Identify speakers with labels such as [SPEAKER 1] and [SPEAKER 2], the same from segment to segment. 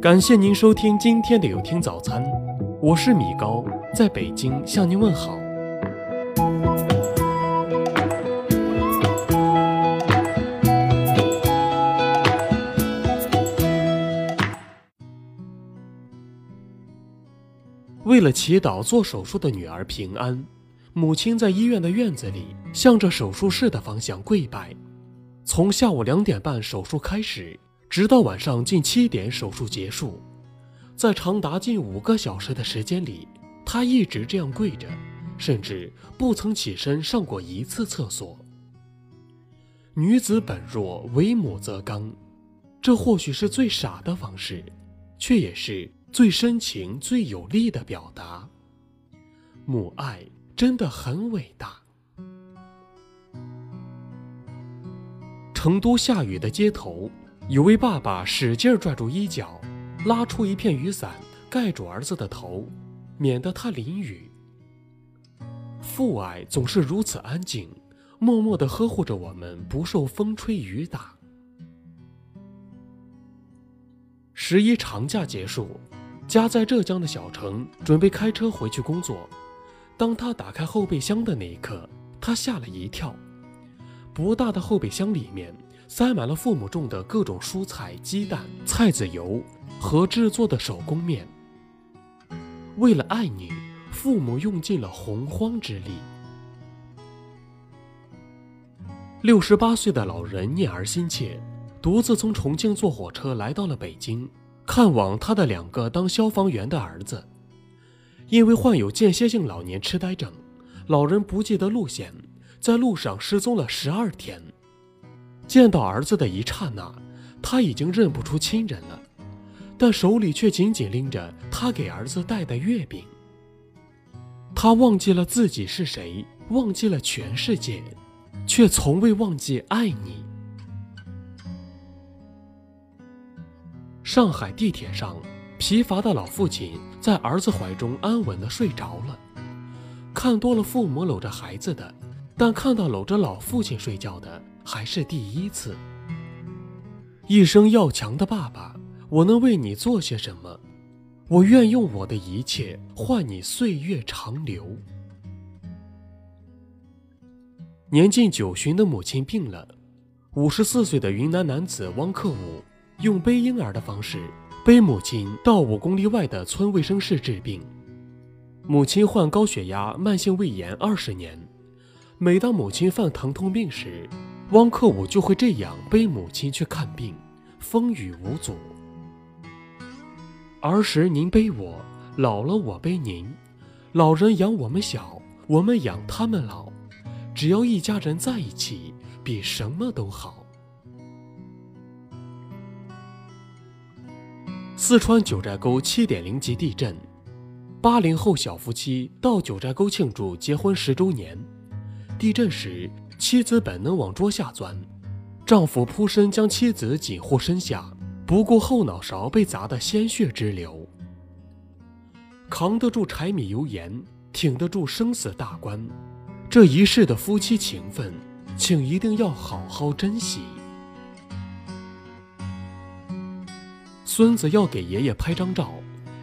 [SPEAKER 1] 感谢您收听今天的有听早餐，我是米高，在北京向您问好。为了祈祷做手术的女儿平安，母亲在医院的院子里向着手术室的方向跪拜。从下午两点半手术开始，直到晚上近七点手术结束，在长达近五个小时的时间里，她一直这样跪着，甚至不曾起身上过一次厕所。女子本弱，为母则刚，这或许是最傻的方式，却也是。最深情、最有力的表达，母爱真的很伟大。成都下雨的街头，有位爸爸使劲拽住衣角，拉出一片雨伞盖住儿子的头，免得他淋雨。父爱总是如此安静，默默地呵护着我们不受风吹雨打。十一长假结束。家在浙江的小程准备开车回去工作。当他打开后备箱的那一刻，他吓了一跳。不大的后备箱里面塞满了父母种的各种蔬菜、鸡蛋、菜籽油和制作的手工面。为了爱你，父母用尽了洪荒之力。六十八岁的老人念儿心切，独自从重庆坐火车来到了北京。看望他的两个当消防员的儿子，因为患有间歇性老年痴呆症，老人不记得路线，在路上失踪了十二天。见到儿子的一刹那，他已经认不出亲人了，但手里却紧紧拎着他给儿子带的月饼。他忘记了自己是谁，忘记了全世界，却从未忘记爱你。上海地铁上，疲乏的老父亲在儿子怀中安稳地睡着了。看多了父母搂着孩子的，但看到搂着老父亲睡觉的还是第一次。一生要强的爸爸，我能为你做些什么？我愿用我的一切换你岁月长留。年近九旬的母亲病了，五十四岁的云南男子汪克武。用背婴儿的方式背母亲到五公里外的村卫生室治病。母亲患高血压、慢性胃炎二十年，每当母亲犯疼痛病时，汪克武就会这样背母亲去看病，风雨无阻。儿时您背我，老了我背您，老人养我们小，我们养他们老，只要一家人在一起，比什么都好。四川九寨沟七点零级地震，八零后小夫妻到九寨沟庆祝结婚十周年。地震时，妻子本能往桌下钻，丈夫扑身将妻子紧护身下，不顾后脑勺被砸得鲜血直流。扛得住柴米油盐，挺得住生死大关，这一世的夫妻情分，请一定要好好珍惜。孙子要给爷爷拍张照，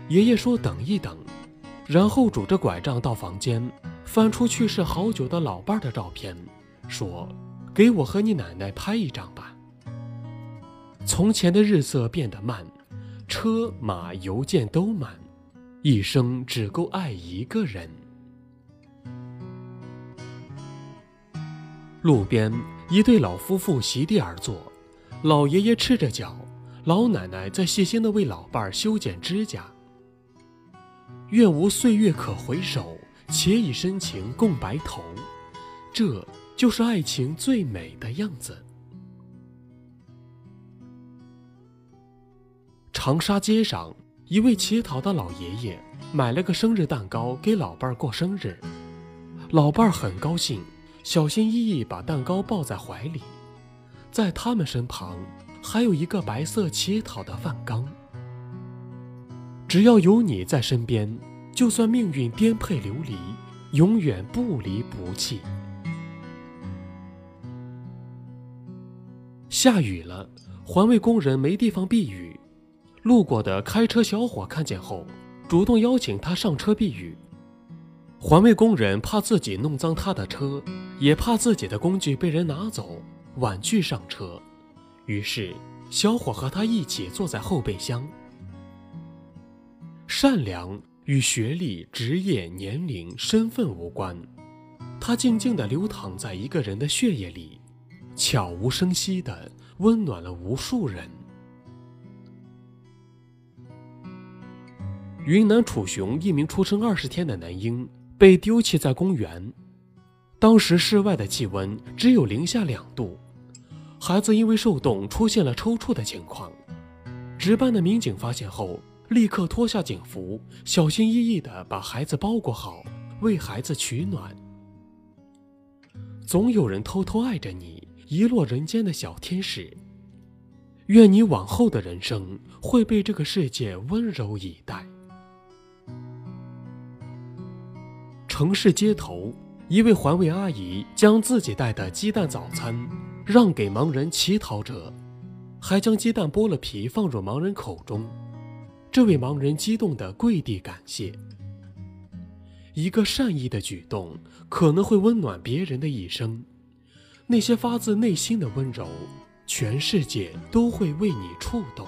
[SPEAKER 1] 爷爷说等一等，然后拄着拐杖到房间，翻出去世好久的老伴儿的照片，说：“给我和你奶奶拍一张吧。”从前的日色变得慢，车马邮件都慢，一生只够爱一个人。路边一对老夫妇席地而坐，老爷爷赤着脚。老奶奶在细心地为老伴儿修剪指甲。愿无岁月可回首，且以深情共白头。这就是爱情最美的样子。长沙街上，一位乞讨的老爷爷买了个生日蛋糕给老伴儿过生日，老伴儿很高兴，小心翼翼把蛋糕抱在怀里，在他们身旁。还有一个白色乞讨的饭缸。只要有你在身边，就算命运颠沛流离，永远不离不弃。下雨了，环卫工人没地方避雨，路过的开车小伙看见后，主动邀请他上车避雨。环卫工人怕自己弄脏他的车，也怕自己的工具被人拿走，婉拒上车。于是，小伙和他一起坐在后备箱。善良与学历、职业、年龄、身份无关，它静静地流淌在一个人的血液里，悄无声息地温暖了无数人。云南楚雄一名出生二十天的男婴被丢弃在公园，当时室外的气温只有零下两度，孩子因为受冻出现了抽搐的情况。值班的民警发现后。立刻脱下警服，小心翼翼地把孩子包裹好，为孩子取暖。总有人偷偷爱着你，遗落人间的小天使。愿你往后的人生会被这个世界温柔以待。城市街头，一位环卫阿姨将自己带的鸡蛋早餐让给盲人乞讨者，还将鸡蛋剥了皮放入盲人口中。这位盲人激动地跪地感谢。一个善意的举动可能会温暖别人的一生，那些发自内心的温柔，全世界都会为你触动。